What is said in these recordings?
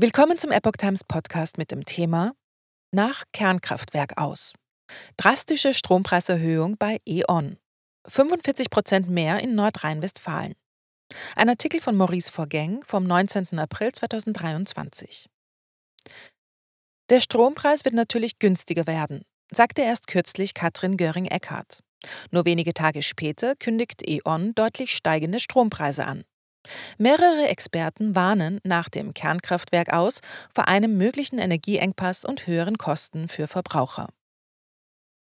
Willkommen zum Epoch Times Podcast mit dem Thema Nach Kernkraftwerk aus. Drastische Strompreiserhöhung bei E.ON. 45 Prozent mehr in Nordrhein-Westfalen. Ein Artikel von Maurice Vorgäng vom 19. April 2023. Der Strompreis wird natürlich günstiger werden, sagte erst kürzlich Katrin Göring-Eckardt. Nur wenige Tage später kündigt E.ON deutlich steigende Strompreise an. Mehrere Experten warnen nach dem Kernkraftwerk aus vor einem möglichen Energieengpass und höheren Kosten für Verbraucher.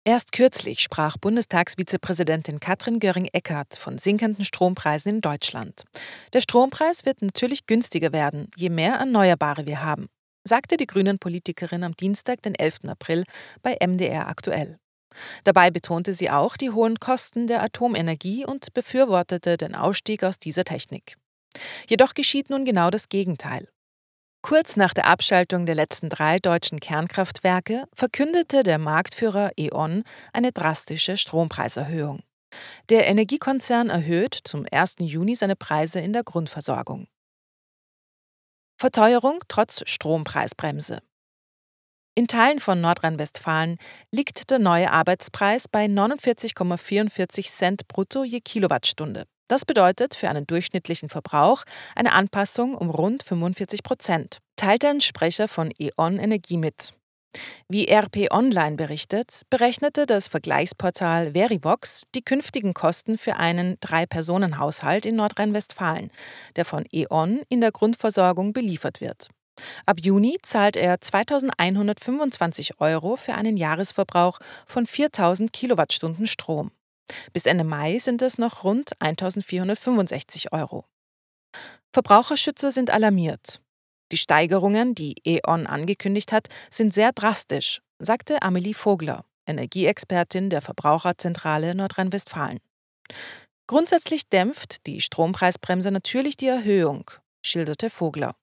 Erst kürzlich sprach Bundestagsvizepräsidentin Katrin Göring-Eckardt von sinkenden Strompreisen in Deutschland. Der Strompreis wird natürlich günstiger werden, je mehr Erneuerbare wir haben, sagte die Grünen-Politikerin am Dienstag, den 11. April, bei MDR aktuell. Dabei betonte sie auch die hohen Kosten der Atomenergie und befürwortete den Ausstieg aus dieser Technik. Jedoch geschieht nun genau das Gegenteil. Kurz nach der Abschaltung der letzten drei deutschen Kernkraftwerke verkündete der Marktführer E.ON eine drastische Strompreiserhöhung. Der Energiekonzern erhöht zum 1. Juni seine Preise in der Grundversorgung. Verteuerung trotz Strompreisbremse. In Teilen von Nordrhein-Westfalen liegt der neue Arbeitspreis bei 49,44 Cent brutto je Kilowattstunde. Das bedeutet für einen durchschnittlichen Verbrauch eine Anpassung um rund 45 Prozent, teilte ein Sprecher von E.ON Energie mit. Wie RP Online berichtet, berechnete das Vergleichsportal Verivox die künftigen Kosten für einen Drei-Personen-Haushalt in Nordrhein-Westfalen, der von E.ON in der Grundversorgung beliefert wird. Ab Juni zahlt er 2125 Euro für einen Jahresverbrauch von 4000 Kilowattstunden Strom. Bis Ende Mai sind es noch rund 1465 Euro. Verbraucherschützer sind alarmiert. Die Steigerungen, die E.ON angekündigt hat, sind sehr drastisch, sagte Amelie Vogler, Energieexpertin der Verbraucherzentrale Nordrhein-Westfalen. Grundsätzlich dämpft die Strompreisbremse natürlich die Erhöhung, schilderte Vogler.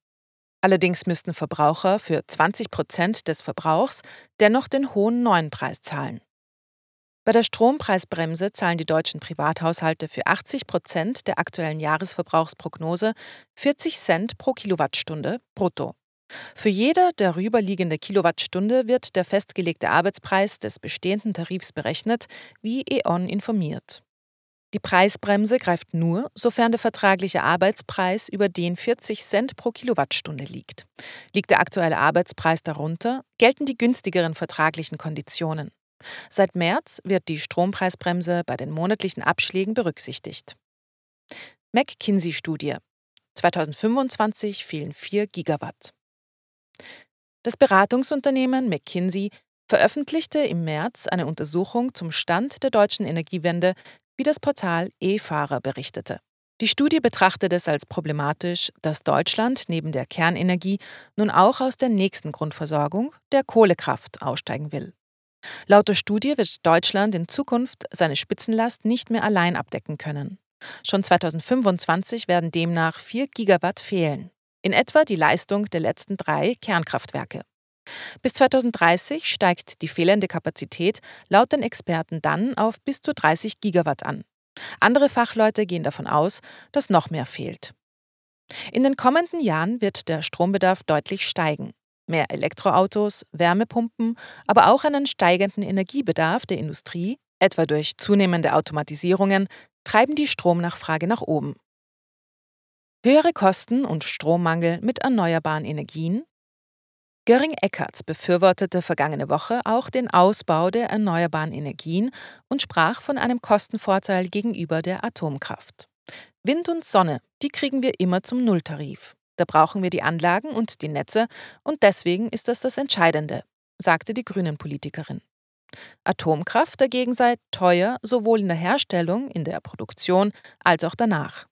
Allerdings müssten Verbraucher für 20 Prozent des Verbrauchs dennoch den hohen neuen Preis zahlen. Bei der Strompreisbremse zahlen die deutschen Privathaushalte für 80 Prozent der aktuellen Jahresverbrauchsprognose 40 Cent pro Kilowattstunde brutto. Für jede darüberliegende Kilowattstunde wird der festgelegte Arbeitspreis des bestehenden Tarifs berechnet, wie E.ON informiert. Die Preisbremse greift nur, sofern der vertragliche Arbeitspreis über den 40 Cent pro Kilowattstunde liegt. Liegt der aktuelle Arbeitspreis darunter, gelten die günstigeren vertraglichen Konditionen. Seit März wird die Strompreisbremse bei den monatlichen Abschlägen berücksichtigt. McKinsey-Studie 2025 fehlen 4 Gigawatt. Das Beratungsunternehmen McKinsey veröffentlichte im März eine Untersuchung zum Stand der deutschen Energiewende wie das Portal E-Fahrer berichtete. Die Studie betrachtet es als problematisch, dass Deutschland neben der Kernenergie nun auch aus der nächsten Grundversorgung, der Kohlekraft, aussteigen will. Laut der Studie wird Deutschland in Zukunft seine Spitzenlast nicht mehr allein abdecken können. Schon 2025 werden demnach 4 Gigawatt fehlen, in etwa die Leistung der letzten drei Kernkraftwerke. Bis 2030 steigt die fehlende Kapazität laut den Experten dann auf bis zu 30 Gigawatt an. Andere Fachleute gehen davon aus, dass noch mehr fehlt. In den kommenden Jahren wird der Strombedarf deutlich steigen. Mehr Elektroautos, Wärmepumpen, aber auch einen steigenden Energiebedarf der Industrie, etwa durch zunehmende Automatisierungen, treiben die Stromnachfrage nach oben. Höhere Kosten und Strommangel mit erneuerbaren Energien Göring-Eckardt befürwortete vergangene Woche auch den Ausbau der erneuerbaren Energien und sprach von einem Kostenvorteil gegenüber der Atomkraft. Wind und Sonne, die kriegen wir immer zum Nulltarif. Da brauchen wir die Anlagen und die Netze und deswegen ist das das Entscheidende, sagte die Grünen-Politikerin. Atomkraft dagegen sei teuer, sowohl in der Herstellung, in der Produktion als auch danach.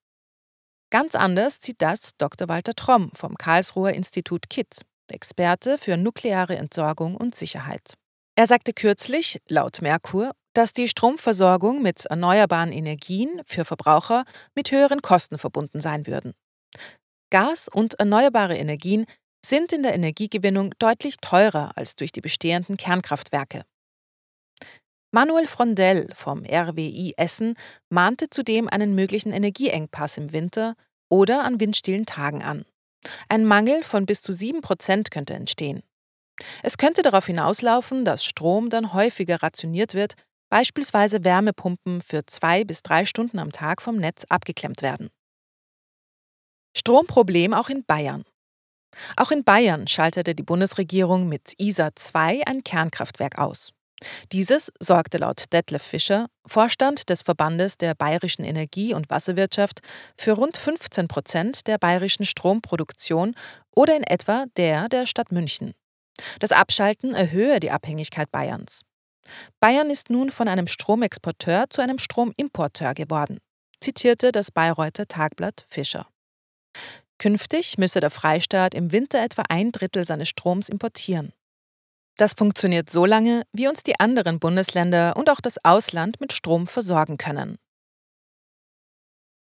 Ganz anders sieht das Dr. Walter Tromm vom Karlsruher Institut KIT. Experte für nukleare Entsorgung und Sicherheit. Er sagte kürzlich, laut Merkur, dass die Stromversorgung mit erneuerbaren Energien für Verbraucher mit höheren Kosten verbunden sein würden. Gas und erneuerbare Energien sind in der Energiegewinnung deutlich teurer als durch die bestehenden Kernkraftwerke. Manuel Frondell vom RWI Essen mahnte zudem einen möglichen Energieengpass im Winter oder an windstillen Tagen an. Ein Mangel von bis zu 7% könnte entstehen. Es könnte darauf hinauslaufen, dass Strom dann häufiger rationiert wird, beispielsweise Wärmepumpen für zwei bis drei Stunden am Tag vom Netz abgeklemmt werden. Stromproblem auch in Bayern. Auch in Bayern schaltete die Bundesregierung mit ISA 2 ein Kernkraftwerk aus. Dieses sorgte laut Detlef Fischer, Vorstand des Verbandes der bayerischen Energie- und Wasserwirtschaft, für rund 15 Prozent der bayerischen Stromproduktion oder in etwa der der Stadt München. Das Abschalten erhöhe die Abhängigkeit Bayerns. Bayern ist nun von einem Stromexporteur zu einem Stromimporteur geworden, zitierte das Bayreuther Tagblatt Fischer. Künftig müsse der Freistaat im Winter etwa ein Drittel seines Stroms importieren. Das funktioniert so lange, wie uns die anderen Bundesländer und auch das Ausland mit Strom versorgen können.